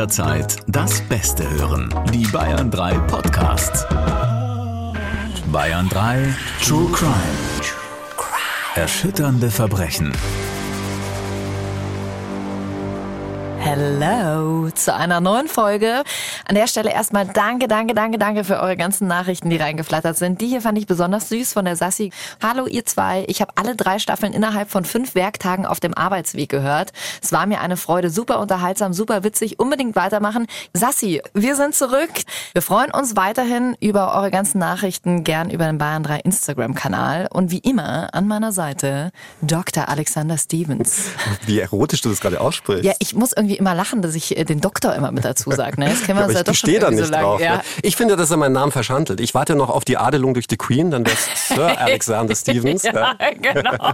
jederzeit das Beste hören. Die Bayern 3 Podcasts. Bayern 3 True Crime. Erschütternde Verbrechen. Hello zu einer neuen Folge. An der Stelle erstmal danke, danke, danke, danke für eure ganzen Nachrichten, die reingeflattert sind. Die hier fand ich besonders süß von der Sassi. Hallo ihr zwei, ich habe alle drei Staffeln innerhalb von fünf Werktagen auf dem Arbeitsweg gehört. Es war mir eine Freude, super unterhaltsam, super witzig, unbedingt weitermachen. Sassi, wir sind zurück. Wir freuen uns weiterhin über eure ganzen Nachrichten, gern über den Bayern 3 Instagram-Kanal. Und wie immer an meiner Seite Dr. Alexander Stevens. Wie erotisch du das gerade aussprichst. Ja, ich muss irgendwie immer lachen, dass ich äh, den Doktor immer mit dazu sage. Ne? Das kennen wir ja ich doch schon stehe da irgendwie nicht so lange. drauf. Ja. Ne? Ich finde, dass er meinen Namen verschandelt. Ich warte noch auf die Adelung durch die Queen, dann wär's Sir Alexander Stevens. Ja, genau.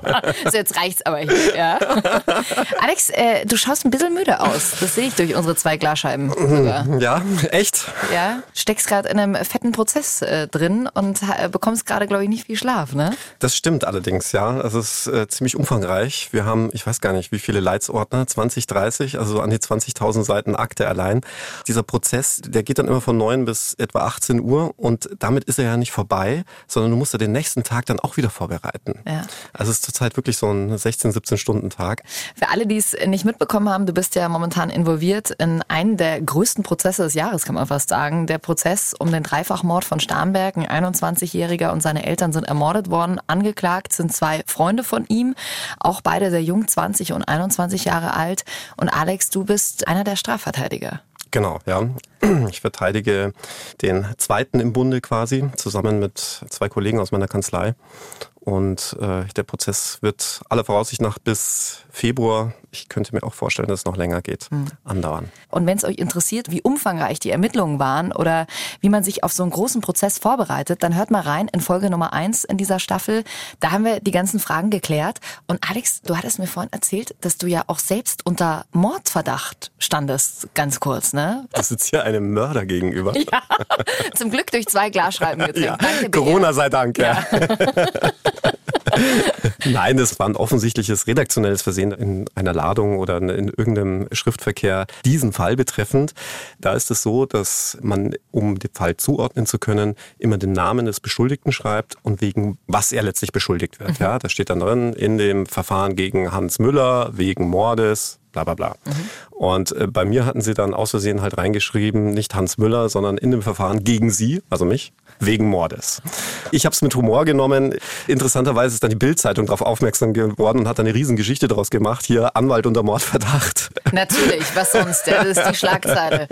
So, jetzt reicht's aber hier. Ja. Alex, äh, du schaust ein bisschen müde aus. Das sehe ich durch unsere zwei Glasscheiben sogar. Ja, echt? Ja, steckst gerade in einem fetten Prozess äh, drin und äh, bekommst gerade, glaube ich, nicht viel Schlaf, ne? Das stimmt allerdings, ja. Es ist äh, ziemlich umfangreich. Wir haben, ich weiß gar nicht, wie viele Leitsordner, 20, 30, also an die 20.000 Seiten Akte allein. Dieser Prozess, der geht dann immer von 9 bis etwa 18 Uhr und damit ist er ja nicht vorbei, sondern du musst ja den nächsten Tag dann auch wieder vorbereiten. Ja. Also es ist zurzeit wirklich so ein 16, 17 Stunden Tag. Für alle, die es nicht mitbekommen haben, du bist ja momentan involviert in einen der größten Prozesse des Jahres, kann man fast sagen. Der Prozess um den Dreifachmord von Starnberg. Ein 21-Jähriger und seine Eltern sind ermordet worden. Angeklagt sind zwei Freunde von ihm, auch beide sehr jung, 20 und 21 Jahre alt. Und Alex, du bist einer der Strafverteidiger. Genau, ja. Ich verteidige den zweiten im Bunde quasi, zusammen mit zwei Kollegen aus meiner Kanzlei. Und äh, der Prozess wird aller Voraussicht nach bis Februar, ich könnte mir auch vorstellen, dass es noch länger geht, andauern. Und wenn es euch interessiert, wie umfangreich die Ermittlungen waren oder wie man sich auf so einen großen Prozess vorbereitet, dann hört mal rein in Folge Nummer eins in dieser Staffel. Da haben wir die ganzen Fragen geklärt. Und Alex, du hattest mir vorhin erzählt, dass du ja auch selbst unter Mordverdacht standest, ganz kurz, ne? Da sitzt hier einem Mörder gegenüber. Ja, zum Glück durch zwei Glasscheiben getrennt. Ja. Corona sei Dank, ja. Nein, das war ein offensichtliches redaktionelles Versehen in einer Ladung oder in irgendeinem Schriftverkehr diesen Fall betreffend. Da ist es so, dass man, um den Fall zuordnen zu können, immer den Namen des Beschuldigten schreibt und wegen was er letztlich beschuldigt wird. Ja, da steht dann drin in dem Verfahren gegen Hans Müller wegen Mordes, bla bla bla. Und äh, bei mir hatten sie dann aus Versehen halt reingeschrieben, nicht Hans Müller, sondern in dem Verfahren gegen sie, also mich, wegen Mordes. Ich habe es mit Humor genommen. Interessanterweise ist dann die Bildzeitung darauf aufmerksam geworden und hat eine Riesengeschichte daraus gemacht. Hier Anwalt unter Mordverdacht. Natürlich, was sonst? Das ist die Schlagzeile.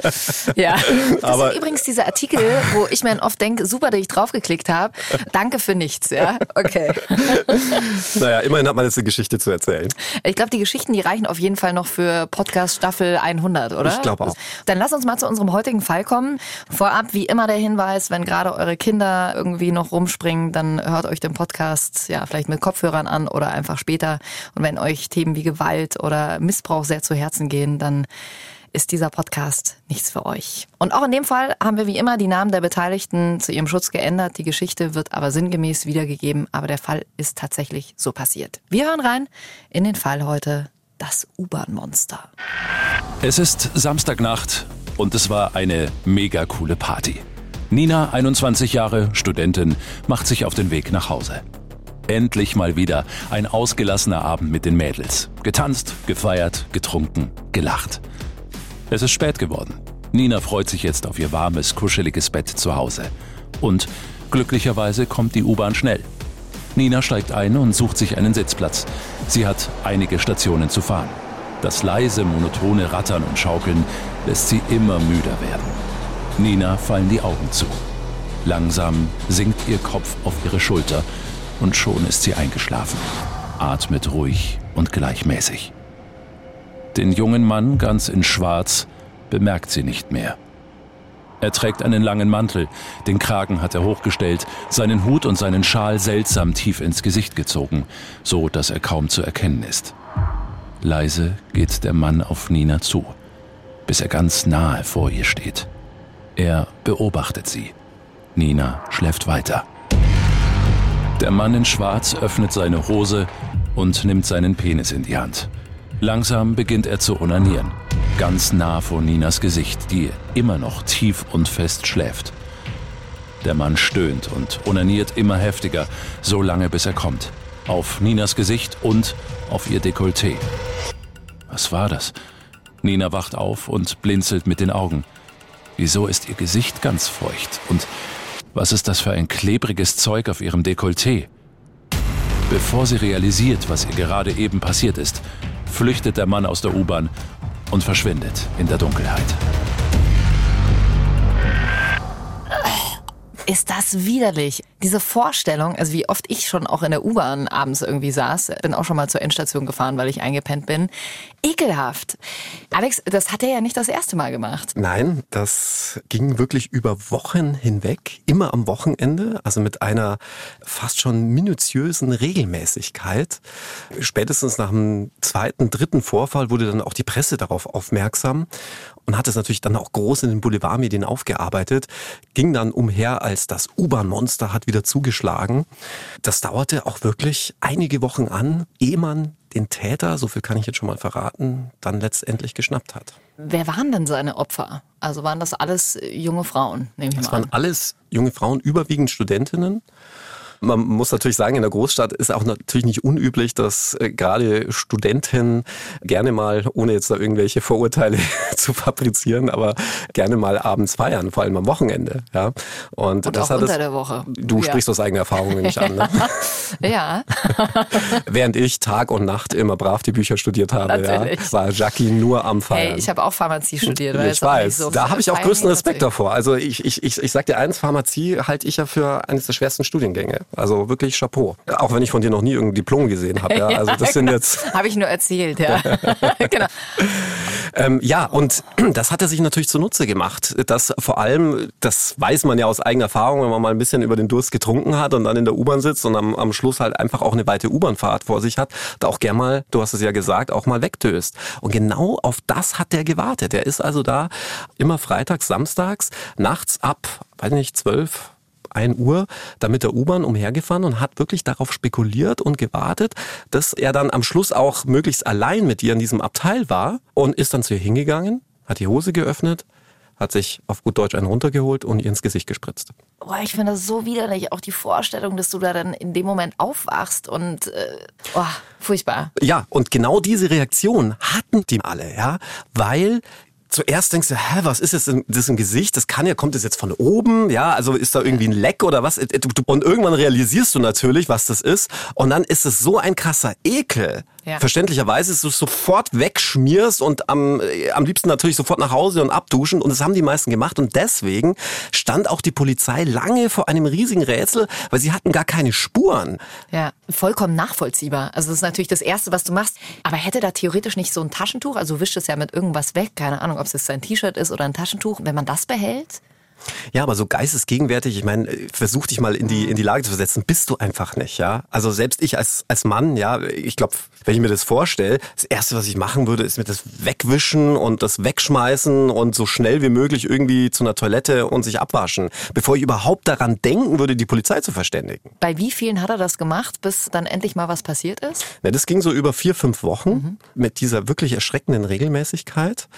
Ja. Das Aber- ist übrigens dieser Artikel, wo ich mir dann oft denke, super, dass ich draufgeklickt habe. Danke für nichts, ja. Okay. Naja, immerhin hat man jetzt eine Geschichte zu erzählen. Ich glaube, die Geschichten, die reichen auf jeden Fall noch für Podcast Staffel 100, oder? Ich glaube auch. Dann lass uns mal zu unserem heutigen Fall kommen. Vorab, wie immer der Hinweis, wenn gerade eure Kinder irgendwie noch rumspringen, dann hört euch den Podcast ja vielleicht mit Kopfhörern an oder einfach später. Und wenn euch Themen wie Gewalt oder Missbrauch sehr zu Herzen gehen, dann ist dieser Podcast nichts für euch. Und auch in dem Fall haben wir wie immer die Namen der Beteiligten zu ihrem Schutz geändert. Die Geschichte wird aber sinngemäß wiedergegeben, aber der Fall ist tatsächlich so passiert. Wir hören rein in den Fall heute, das U-Bahn-Monster. Es ist Samstagnacht und es war eine mega coole Party. Nina, 21 Jahre, Studentin, macht sich auf den Weg nach Hause. Endlich mal wieder ein ausgelassener Abend mit den Mädels. Getanzt, gefeiert, getrunken, gelacht. Es ist spät geworden. Nina freut sich jetzt auf ihr warmes, kuscheliges Bett zu Hause. Und glücklicherweise kommt die U-Bahn schnell. Nina steigt ein und sucht sich einen Sitzplatz. Sie hat einige Stationen zu fahren. Das leise, monotone Rattern und Schaukeln lässt sie immer müder werden. Nina fallen die Augen zu. Langsam sinkt ihr Kopf auf ihre Schulter und schon ist sie eingeschlafen. Atmet ruhig und gleichmäßig. Den jungen Mann ganz in Schwarz bemerkt sie nicht mehr. Er trägt einen langen Mantel, den Kragen hat er hochgestellt, seinen Hut und seinen Schal seltsam tief ins Gesicht gezogen, so dass er kaum zu erkennen ist. Leise geht der Mann auf Nina zu, bis er ganz nahe vor ihr steht. Er beobachtet sie. Nina schläft weiter. Der Mann in Schwarz öffnet seine Hose und nimmt seinen Penis in die Hand. Langsam beginnt er zu onanieren. Ganz nah vor Ninas Gesicht, die immer noch tief und fest schläft. Der Mann stöhnt und onaniert immer heftiger, so lange bis er kommt. Auf Ninas Gesicht und auf ihr Dekolleté. Was war das? Nina wacht auf und blinzelt mit den Augen. Wieso ist ihr Gesicht ganz feucht? Und was ist das für ein klebriges Zeug auf ihrem Dekolleté? Bevor sie realisiert, was ihr gerade eben passiert ist, flüchtet der Mann aus der U-Bahn und verschwindet in der Dunkelheit. Ist das widerlich? Diese Vorstellung, also wie oft ich schon auch in der U-Bahn abends irgendwie saß, bin auch schon mal zur Endstation gefahren, weil ich eingepennt bin. Ekelhaft. Alex, das hat er ja nicht das erste Mal gemacht. Nein, das ging wirklich über Wochen hinweg, immer am Wochenende, also mit einer fast schon minutiösen Regelmäßigkeit. Spätestens nach dem zweiten, dritten Vorfall wurde dann auch die Presse darauf aufmerksam und hat es natürlich dann auch groß in den Boulevardmedien aufgearbeitet, ging dann umher als das U-Bahn-Monster hat wieder zugeschlagen. Das dauerte auch wirklich einige Wochen an, ehe man den Täter, so viel kann ich jetzt schon mal verraten, dann letztendlich geschnappt hat. Wer waren denn seine Opfer? Also waren das alles junge Frauen, nehme ich Das mal waren an. alles junge Frauen, überwiegend Studentinnen. Man muss natürlich sagen, in der Großstadt ist auch natürlich nicht unüblich, dass äh, gerade Studenten gerne mal, ohne jetzt da irgendwelche Vorurteile zu fabrizieren, aber gerne mal abends feiern, vor allem am Wochenende. Ja. Und, Und das auch hat unter es, der Woche. Du Ja. sprichst aus eigener Erfahrung nicht an. Ne? Ja, Während ich Tag und Nacht immer brav die Bücher studiert habe, ja, war Jackie nur am Feiern. hey, ich habe auch Pharmazie studiert. weil Ich weiß, so da habe ich auch größten geht Respekt davor. Also ich, ich, ich, ich sag dir eins, Pharmazie halte ich ja für eines der schwersten Studiengänge. Also wirklich Chapeau. Auch wenn ich von dir noch nie irgendein Diplom gesehen habe. Ja. Also das sind jetzt Habe ich nur erzählt, ja. genau. ähm, ja und das hat er sich natürlich zunutze gemacht. Das vor allem, das weiß man ja aus eigener Erfahrung, wenn man mal ein bisschen über den Durst getrunken hat und dann in der U-Bahn sitzt und am, am Schluss halt einfach auch eine weite U-Bahn-Fahrt vor sich hat, da auch gern mal, du hast es ja gesagt, auch mal wegdöst. Und genau auf das hat er gewartet. Er ist also da immer freitags, samstags, nachts ab, weiß nicht, zwölf, 1 Uhr da mit der U-Bahn umhergefahren und hat wirklich darauf spekuliert und gewartet, dass er dann am Schluss auch möglichst allein mit ihr in diesem Abteil war und ist dann zu ihr hingegangen, hat die Hose geöffnet, hat sich auf gut Deutsch einen runtergeholt und ihr ins Gesicht gespritzt. Boah, ich finde das so widerlich. Auch die Vorstellung, dass du da dann in dem Moment aufwachst und äh, oh, furchtbar. Ja, und genau diese Reaktion hatten die alle, ja, weil zuerst denkst du, hä, was ist das denn, das ist ein Gesicht? Das kann ja, kommt das jetzt von oben? Ja, also ist da irgendwie ein Leck oder was? Und irgendwann realisierst du natürlich, was das ist. Und dann ist es so ein krasser Ekel. Ja. Verständlicherweise, dass du es sofort wegschmierst und am, äh, am liebsten natürlich sofort nach Hause und abduschen. Und das haben die meisten gemacht. Und deswegen stand auch die Polizei lange vor einem riesigen Rätsel, weil sie hatten gar keine Spuren. Ja, vollkommen nachvollziehbar. Also das ist natürlich das Erste, was du machst. Aber hätte da theoretisch nicht so ein Taschentuch, also du wischst es ja mit irgendwas weg, keine Ahnung, ob es jetzt ein T-Shirt ist oder ein Taschentuch, wenn man das behält? Ja, aber so geistesgegenwärtig, ich meine, versuch dich mal in die, in die Lage zu versetzen, bist du einfach nicht, ja. Also selbst ich als, als Mann, ja, ich glaube, wenn ich mir das vorstelle, das Erste, was ich machen würde, ist mir das wegwischen und das wegschmeißen und so schnell wie möglich irgendwie zu einer Toilette und sich abwaschen, bevor ich überhaupt daran denken würde, die Polizei zu verständigen. Bei wie vielen hat er das gemacht, bis dann endlich mal was passiert ist? Ja, das ging so über vier, fünf Wochen mit dieser wirklich erschreckenden Regelmäßigkeit.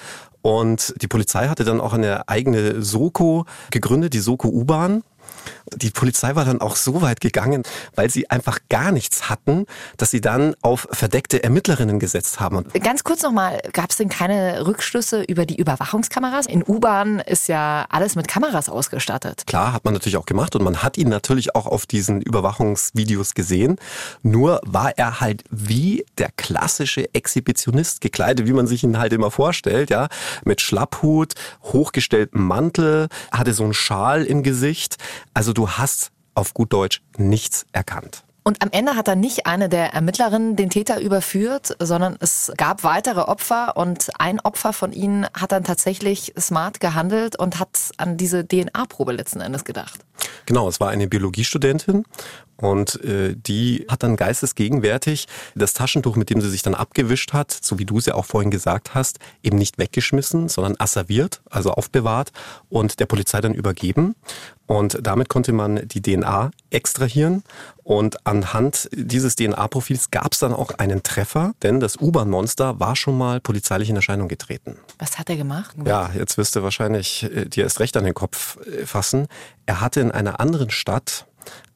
Und die Polizei hatte dann auch eine eigene Soko gegründet, die Soko U-Bahn. Die Polizei war dann auch so weit gegangen, weil sie einfach gar nichts hatten, dass sie dann auf verdeckte Ermittlerinnen gesetzt haben. Ganz kurz nochmal, gab es denn keine Rückschlüsse über die Überwachungskameras? In U-Bahn ist ja alles mit Kameras ausgestattet. Klar, hat man natürlich auch gemacht und man hat ihn natürlich auch auf diesen Überwachungsvideos gesehen. Nur war er halt wie der klassische Exhibitionist gekleidet, wie man sich ihn halt immer vorstellt, ja. Mit Schlapphut, hochgestelltem Mantel, hatte so einen Schal im Gesicht. Also du hast auf gut Deutsch nichts erkannt. Und am Ende hat dann nicht eine der Ermittlerinnen den Täter überführt, sondern es gab weitere Opfer und ein Opfer von ihnen hat dann tatsächlich smart gehandelt und hat an diese DNA-Probe letzten Endes gedacht. Genau, es war eine Biologiestudentin und äh, die hat dann geistesgegenwärtig das Taschentuch, mit dem sie sich dann abgewischt hat, so wie du es ja auch vorhin gesagt hast, eben nicht weggeschmissen, sondern asserviert, also aufbewahrt und der Polizei dann übergeben. Und damit konnte man die DNA extrahieren. Und anhand dieses DNA-Profils gab es dann auch einen Treffer, denn das U-Bahn-Monster war schon mal polizeilich in Erscheinung getreten. Was hat er gemacht? Ja, jetzt wirst du wahrscheinlich äh, dir erst recht an den Kopf äh, fassen. Er hatte in einer anderen Stadt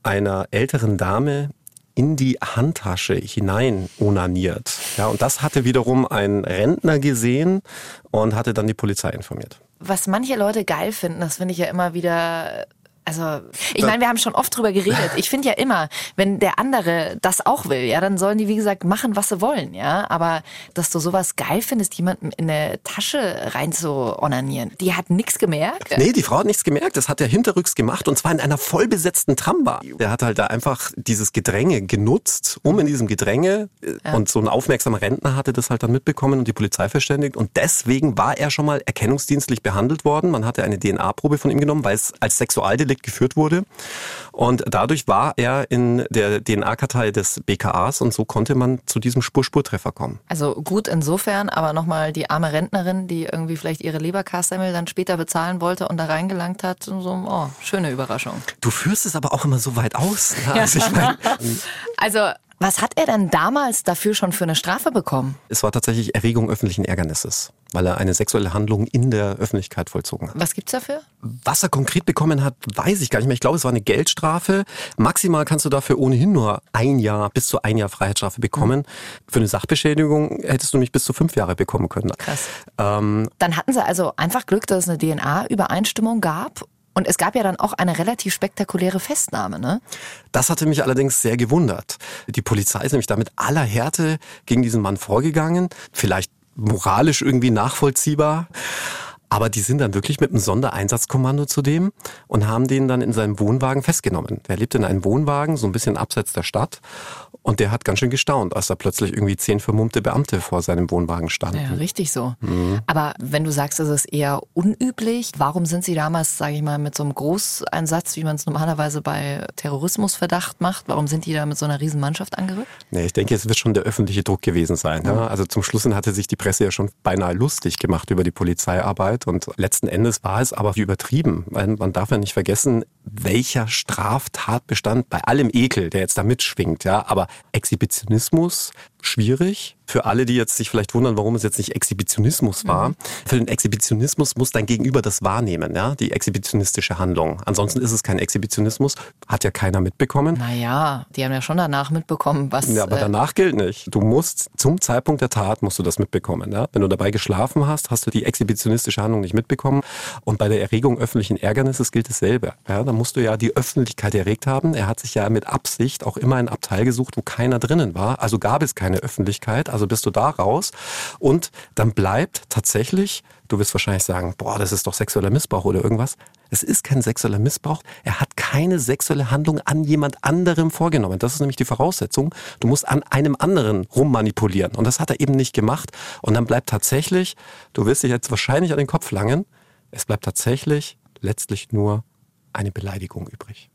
einer älteren Dame in die Handtasche hinein onaniert. Ja, und das hatte wiederum ein Rentner gesehen und hatte dann die Polizei informiert. Was manche Leute geil finden, das finde ich ja immer wieder also, ich meine, wir haben schon oft drüber geredet. Ich finde ja immer, wenn der andere das auch will, ja, dann sollen die, wie gesagt, machen, was sie wollen, ja. Aber dass du sowas geil findest, jemanden in eine Tasche rein zu onanieren, die hat nichts gemerkt. Nee, die Frau hat nichts gemerkt. Das hat er hinterrücks gemacht und zwar in einer vollbesetzten Tramba. Der hat halt da einfach dieses Gedränge genutzt, um in diesem Gedränge äh, ja. und so ein aufmerksamer Rentner hatte das halt dann mitbekommen und die Polizei verständigt und deswegen war er schon mal erkennungsdienstlich behandelt worden. Man hatte eine DNA-Probe von ihm genommen, weil es als Sexualdelikt geführt wurde. Und dadurch war er in der DNA-Kartei des BKAs und so konnte man zu diesem Spur-Spurtreffer kommen. Also gut insofern, aber nochmal die arme Rentnerin, die irgendwie vielleicht ihre Leberkassemmel dann später bezahlen wollte und da reingelangt hat, so, oh, schöne Überraschung. Du führst es aber auch immer so weit aus. Ne? Also, ich mein, also was hat er denn damals dafür schon für eine Strafe bekommen? Es war tatsächlich Erregung öffentlichen Ärgernisses, weil er eine sexuelle Handlung in der Öffentlichkeit vollzogen hat. Was gibt's dafür? Was er konkret bekommen hat, weiß ich gar nicht mehr. Ich glaube, es war eine Geldstrafe. Maximal kannst du dafür ohnehin nur ein Jahr bis zu ein Jahr Freiheitsstrafe bekommen. Mhm. Für eine Sachbeschädigung hättest du nicht bis zu fünf Jahre bekommen können. Krass. Ähm, Dann hatten sie also einfach Glück, dass es eine DNA-Übereinstimmung gab und es gab ja dann auch eine relativ spektakuläre Festnahme, ne? Das hatte mich allerdings sehr gewundert. Die Polizei ist nämlich da mit aller Härte gegen diesen Mann vorgegangen. Vielleicht moralisch irgendwie nachvollziehbar. Aber die sind dann wirklich mit einem Sondereinsatzkommando zu dem und haben den dann in seinem Wohnwagen festgenommen. Der lebt in einem Wohnwagen, so ein bisschen abseits der Stadt. Und der hat ganz schön gestaunt, als da plötzlich irgendwie zehn vermummte Beamte vor seinem Wohnwagen standen. Ja, richtig so. Mhm. Aber wenn du sagst, es ist eher unüblich, warum sind sie damals, sage ich mal, mit so einem Großeinsatz, wie man es normalerweise bei Terrorismusverdacht macht, warum sind die da mit so einer riesen Mannschaft angerückt? Nee, ich denke, es wird schon der öffentliche Druck gewesen sein. Mhm. Ja? Also zum Schluss hatte sich die Presse ja schon beinahe lustig gemacht über die Polizeiarbeit und letzten Endes war es aber übertrieben, weil man darf ja nicht vergessen, welcher Straftatbestand bei allem Ekel, der jetzt da mitschwingt, ja, aber Exhibitionismus schwierig. Für alle, die jetzt sich vielleicht wundern, warum es jetzt nicht Exhibitionismus war. Mhm. Für den Exhibitionismus muss dein Gegenüber das wahrnehmen, ja, die exhibitionistische Handlung. Ansonsten ist es kein Exhibitionismus, hat ja keiner mitbekommen. Naja, die haben ja schon danach mitbekommen, was. Ja, aber äh, danach gilt nicht. Du musst zum Zeitpunkt der Tat musst du das mitbekommen. Ja? Wenn du dabei geschlafen hast, hast du die exhibitionistische Handlung nicht mitbekommen. Und bei der Erregung öffentlichen Ärgernisses gilt dasselbe. Ja? Da musst du ja die Öffentlichkeit erregt haben. Er hat sich ja mit Absicht auch immer ein Abteil gesucht, wo keiner drinnen war. Also gab es keine keine Öffentlichkeit, also bist du da raus und dann bleibt tatsächlich, du wirst wahrscheinlich sagen, boah, das ist doch sexueller Missbrauch oder irgendwas. Es ist kein sexueller Missbrauch. Er hat keine sexuelle Handlung an jemand anderem vorgenommen. Das ist nämlich die Voraussetzung. Du musst an einem anderen rummanipulieren. Und das hat er eben nicht gemacht. Und dann bleibt tatsächlich, du wirst dich jetzt wahrscheinlich an den Kopf langen, es bleibt tatsächlich letztlich nur eine Beleidigung übrig.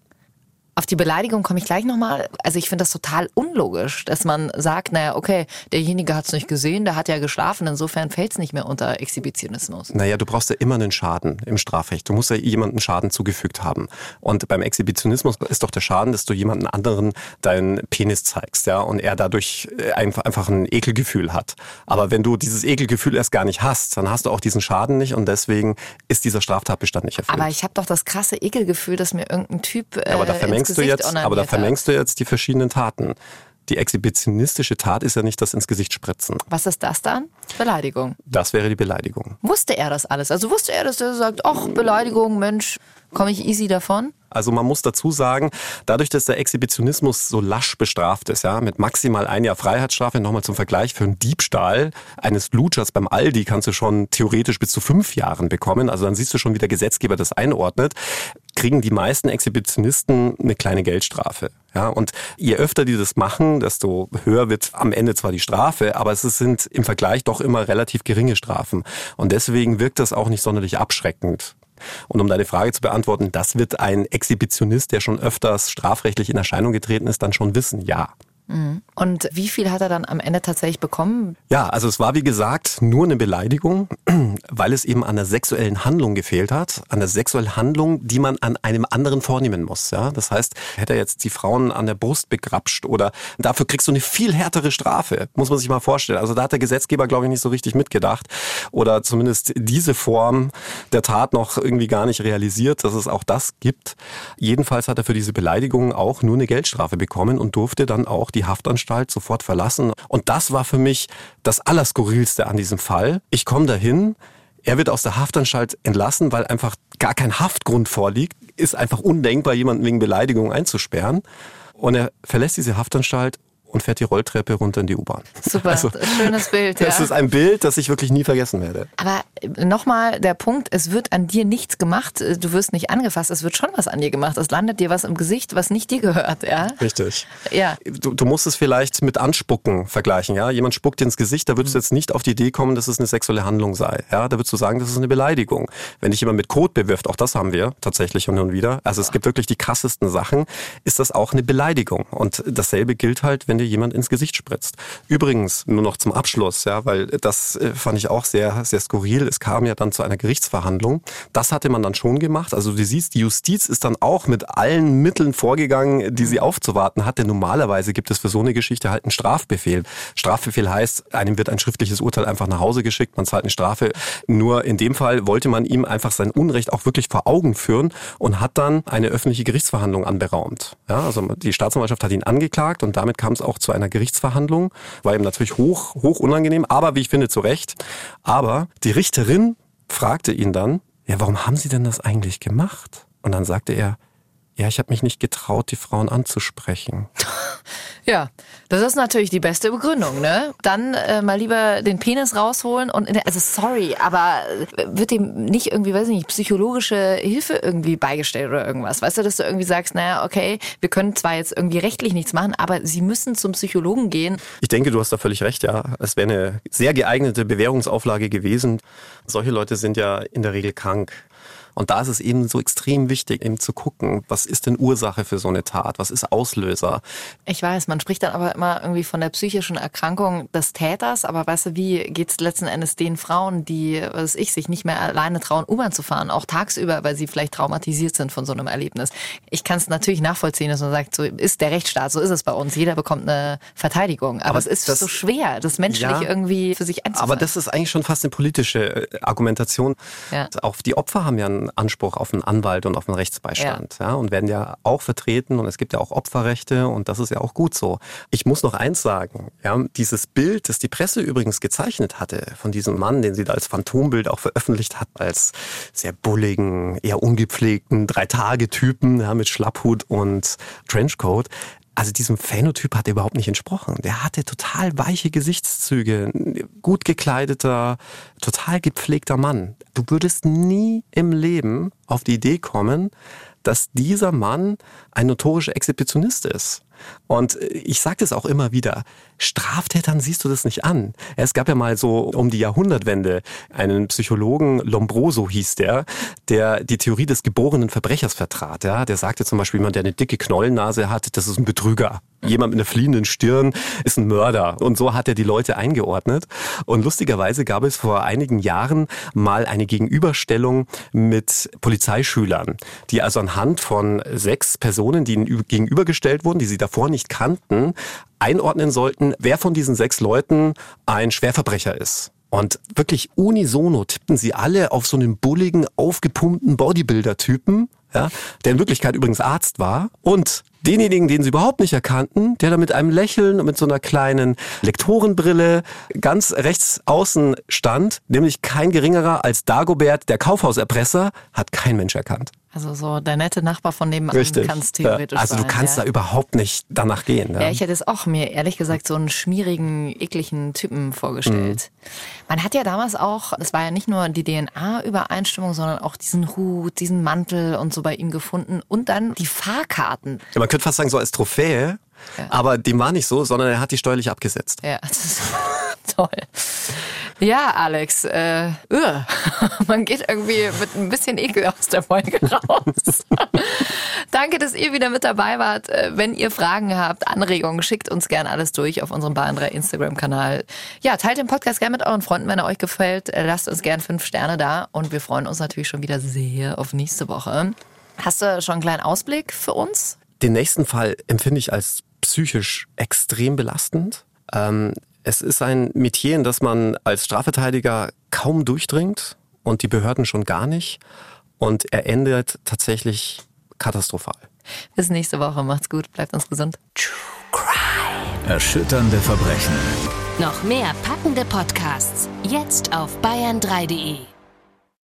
Auf die Beleidigung komme ich gleich nochmal. Also ich finde das total unlogisch, dass man sagt, naja, okay, derjenige hat es nicht gesehen, der hat ja geschlafen, insofern fällt es nicht mehr unter Exhibitionismus. Naja, du brauchst ja immer einen Schaden im Strafrecht. Du musst ja jemandem Schaden zugefügt haben. Und beim Exhibitionismus ist doch der Schaden, dass du jemanden anderen deinen Penis zeigst, ja, und er dadurch äh, einfach, ein Ekelgefühl hat. Aber wenn du dieses Ekelgefühl erst gar nicht hast, dann hast du auch diesen Schaden nicht und deswegen ist dieser Straftatbestand nicht erfüllt. Aber ich habe doch das krasse Ekelgefühl, dass mir irgendein Typ äh, aber da vermengst vermengst du jetzt, aber da vermengst du jetzt die verschiedenen Taten. Die exhibitionistische Tat ist ja nicht das ins Gesicht spritzen. Was ist das dann? Beleidigung. Das wäre die Beleidigung. Wusste er das alles? Also wusste er, dass er sagt, ach, Beleidigung, Mensch, komme ich easy davon? Also man muss dazu sagen, dadurch, dass der Exhibitionismus so lasch bestraft ist, ja, mit maximal ein Jahr Freiheitsstrafe, nochmal zum Vergleich, für einen Diebstahl eines Lutschers beim Aldi kannst du schon theoretisch bis zu fünf Jahren bekommen. Also dann siehst du schon, wie der Gesetzgeber das einordnet kriegen die meisten Exhibitionisten eine kleine Geldstrafe. Ja, und je öfter die das machen, desto höher wird am Ende zwar die Strafe, aber es sind im Vergleich doch immer relativ geringe Strafen. Und deswegen wirkt das auch nicht sonderlich abschreckend Und um deine Frage zu beantworten, das wird ein Exhibitionist, der schon öfters strafrechtlich in Erscheinung getreten ist, dann schon wissen, ja. Mhm. Und wie viel hat er dann am Ende tatsächlich bekommen? Ja, also es war wie gesagt nur eine Beleidigung, weil es eben an der sexuellen Handlung gefehlt hat, an der sexuellen Handlung, die man an einem anderen vornehmen muss. Ja, das heißt, hätte er jetzt die Frauen an der Brust begrapscht oder dafür kriegst du eine viel härtere Strafe, muss man sich mal vorstellen. Also da hat der Gesetzgeber glaube ich nicht so richtig mitgedacht oder zumindest diese Form der Tat noch irgendwie gar nicht realisiert, dass es auch das gibt. Jedenfalls hat er für diese Beleidigung auch nur eine Geldstrafe bekommen und durfte dann auch die Haftanstalt sofort verlassen. Und das war für mich das Allerskurrilste an diesem Fall. Ich komme dahin, er wird aus der Haftanstalt entlassen, weil einfach gar kein Haftgrund vorliegt. Ist einfach undenkbar, jemanden wegen Beleidigung einzusperren. Und er verlässt diese Haftanstalt und fährt die Rolltreppe runter in die U-Bahn. Super, also, schönes Bild. Ja. Das ist ein Bild, das ich wirklich nie vergessen werde. Aber nochmal der Punkt, es wird an dir nichts gemacht, du wirst nicht angefasst, es wird schon was an dir gemacht. Es landet dir was im Gesicht, was nicht dir gehört. Ja? Richtig. Ja. Du, du musst es vielleicht mit Anspucken vergleichen. Ja? Jemand spuckt dir ins Gesicht, da würdest du jetzt nicht auf die Idee kommen, dass es eine sexuelle Handlung sei. Ja? Da würdest du sagen, das ist eine Beleidigung. Wenn dich jemand mit Kot bewirft, auch das haben wir tatsächlich und wieder. Also es gibt wirklich die krassesten Sachen, ist das auch eine Beleidigung. Und dasselbe gilt halt, wenn dir jemand ins Gesicht spritzt. Übrigens, nur noch zum Abschluss, ja, weil das äh, fand ich auch sehr, sehr skurril. Es kam ja dann zu einer Gerichtsverhandlung. Das hatte man dann schon gemacht. Also du siehst, die Justiz ist dann auch mit allen Mitteln vorgegangen, die sie aufzuwarten hat. Denn normalerweise gibt es für so eine Geschichte halt einen Strafbefehl. Strafbefehl heißt, einem wird ein schriftliches Urteil einfach nach Hause geschickt, man zahlt eine Strafe. Nur in dem Fall wollte man ihm einfach sein Unrecht auch wirklich vor Augen führen und hat dann eine öffentliche Gerichtsverhandlung anberaumt. Ja, also die Staatsanwaltschaft hat ihn angeklagt und damit kam es auch zu einer Gerichtsverhandlung. War ihm natürlich hoch, hoch unangenehm, aber wie ich finde, zu Recht. Aber die Richterin fragte ihn dann, ja, warum haben Sie denn das eigentlich gemacht? Und dann sagte er, ja, ich habe mich nicht getraut, die Frauen anzusprechen. Ja, das ist natürlich die beste Begründung, ne? Dann äh, mal lieber den Penis rausholen und der, also sorry, aber äh, wird dem nicht irgendwie, weiß ich nicht, psychologische Hilfe irgendwie beigestellt oder irgendwas? Weißt du, dass du irgendwie sagst, naja, okay, wir können zwar jetzt irgendwie rechtlich nichts machen, aber sie müssen zum Psychologen gehen. Ich denke, du hast da völlig recht, ja. Es wäre eine sehr geeignete Bewährungsauflage gewesen. Solche Leute sind ja in der Regel krank. Und da ist es eben so extrem wichtig, eben zu gucken, was ist denn Ursache für so eine Tat? Was ist Auslöser? Ich weiß, man spricht dann aber immer irgendwie von der psychischen Erkrankung des Täters, aber weißt du, wie geht es letzten Endes den Frauen, die, was ich, sich nicht mehr alleine trauen, U-Bahn zu fahren, auch tagsüber, weil sie vielleicht traumatisiert sind von so einem Erlebnis? Ich kann es natürlich nachvollziehen, dass man sagt, so ist der Rechtsstaat, so ist es bei uns. Jeder bekommt eine Verteidigung. Aber, aber es ist das, so schwer, das menschlich ja, irgendwie für sich einzufangen. Aber das ist eigentlich schon fast eine politische äh, Argumentation. Ja. Auch die Opfer haben ja einen Anspruch auf einen Anwalt und auf einen Rechtsbeistand. Ja. ja. und werden ja auch vertreten und es gibt ja auch Opferrechte und das ist ja auch gut so. Ich muss noch eins sagen, ja, dieses Bild, das die Presse übrigens gezeichnet hatte von diesem Mann, den sie da als Phantombild auch veröffentlicht hat, als sehr bulligen, eher ungepflegten Drei-Tage-Typen ja, mit Schlapphut und Trenchcoat, also diesem Phänotyp hat er überhaupt nicht entsprochen. Der hatte total weiche Gesichtszüge, gut gekleideter, total gepflegter Mann. Du würdest nie im Leben auf die Idee kommen, dass dieser Mann ein notorischer Exhibitionist ist. Und ich sage das auch immer wieder, Straftätern siehst du das nicht an. Es gab ja mal so um die Jahrhundertwende einen Psychologen, Lombroso hieß der, der die Theorie des geborenen Verbrechers vertrat. Ja? Der sagte zum Beispiel, jemand, der eine dicke Knollennase hat, das ist ein Betrüger. Jemand mit einer fliehenden Stirn ist ein Mörder. Und so hat er die Leute eingeordnet. Und lustigerweise gab es vor einigen Jahren mal eine Gegenüberstellung mit Polizeischülern, die also anhand von sechs Personen, die ihnen gegenübergestellt wurden, die sie davor nicht kannten, einordnen sollten, wer von diesen sechs Leuten ein Schwerverbrecher ist. Und wirklich unisono tippten sie alle auf so einen bulligen, aufgepumpten Bodybuilder-Typen, ja, der in Wirklichkeit übrigens Arzt war. Und denjenigen, den sie überhaupt nicht erkannten, der da mit einem Lächeln und mit so einer kleinen Lektorenbrille ganz rechts außen stand, nämlich kein geringerer als Dagobert, der Kaufhauserpresser, hat kein Mensch erkannt. Also so der nette Nachbar von nebenan kann es theoretisch ja. Also du kannst ja. da überhaupt nicht danach gehen. Ja. ja. ich hätte es auch mir ehrlich gesagt so einen schmierigen, ekligen Typen vorgestellt. Mhm. Man hat ja damals auch, es war ja nicht nur die DNA-Übereinstimmung, sondern auch diesen Hut, diesen Mantel und so bei ihm gefunden und dann die Fahrkarten. Ja, man könnte fast sagen so als Trophäe, aber dem war nicht so, sondern er hat die steuerlich abgesetzt. Ja, das ist Toll. Ja, Alex, äh, uh, man geht irgendwie mit ein bisschen Ekel aus der Folge raus. Danke, dass ihr wieder mit dabei wart. Äh, wenn ihr Fragen habt, Anregungen, schickt uns gerne alles durch auf unserem Bayern 3 Instagram-Kanal. Ja, teilt den Podcast gerne mit euren Freunden, wenn er euch gefällt. Äh, lasst uns gerne fünf Sterne da und wir freuen uns natürlich schon wieder sehr auf nächste Woche. Hast du schon einen kleinen Ausblick für uns? Den nächsten Fall empfinde ich als psychisch extrem belastend. Ähm, es ist ein Metier, in das man als Strafverteidiger kaum durchdringt und die Behörden schon gar nicht. Und er endet tatsächlich katastrophal. Bis nächste Woche. Macht's gut. Bleibt uns gesund. True Crime. Erschütternde Verbrechen. Noch mehr packende Podcasts. Jetzt auf bayern3.de.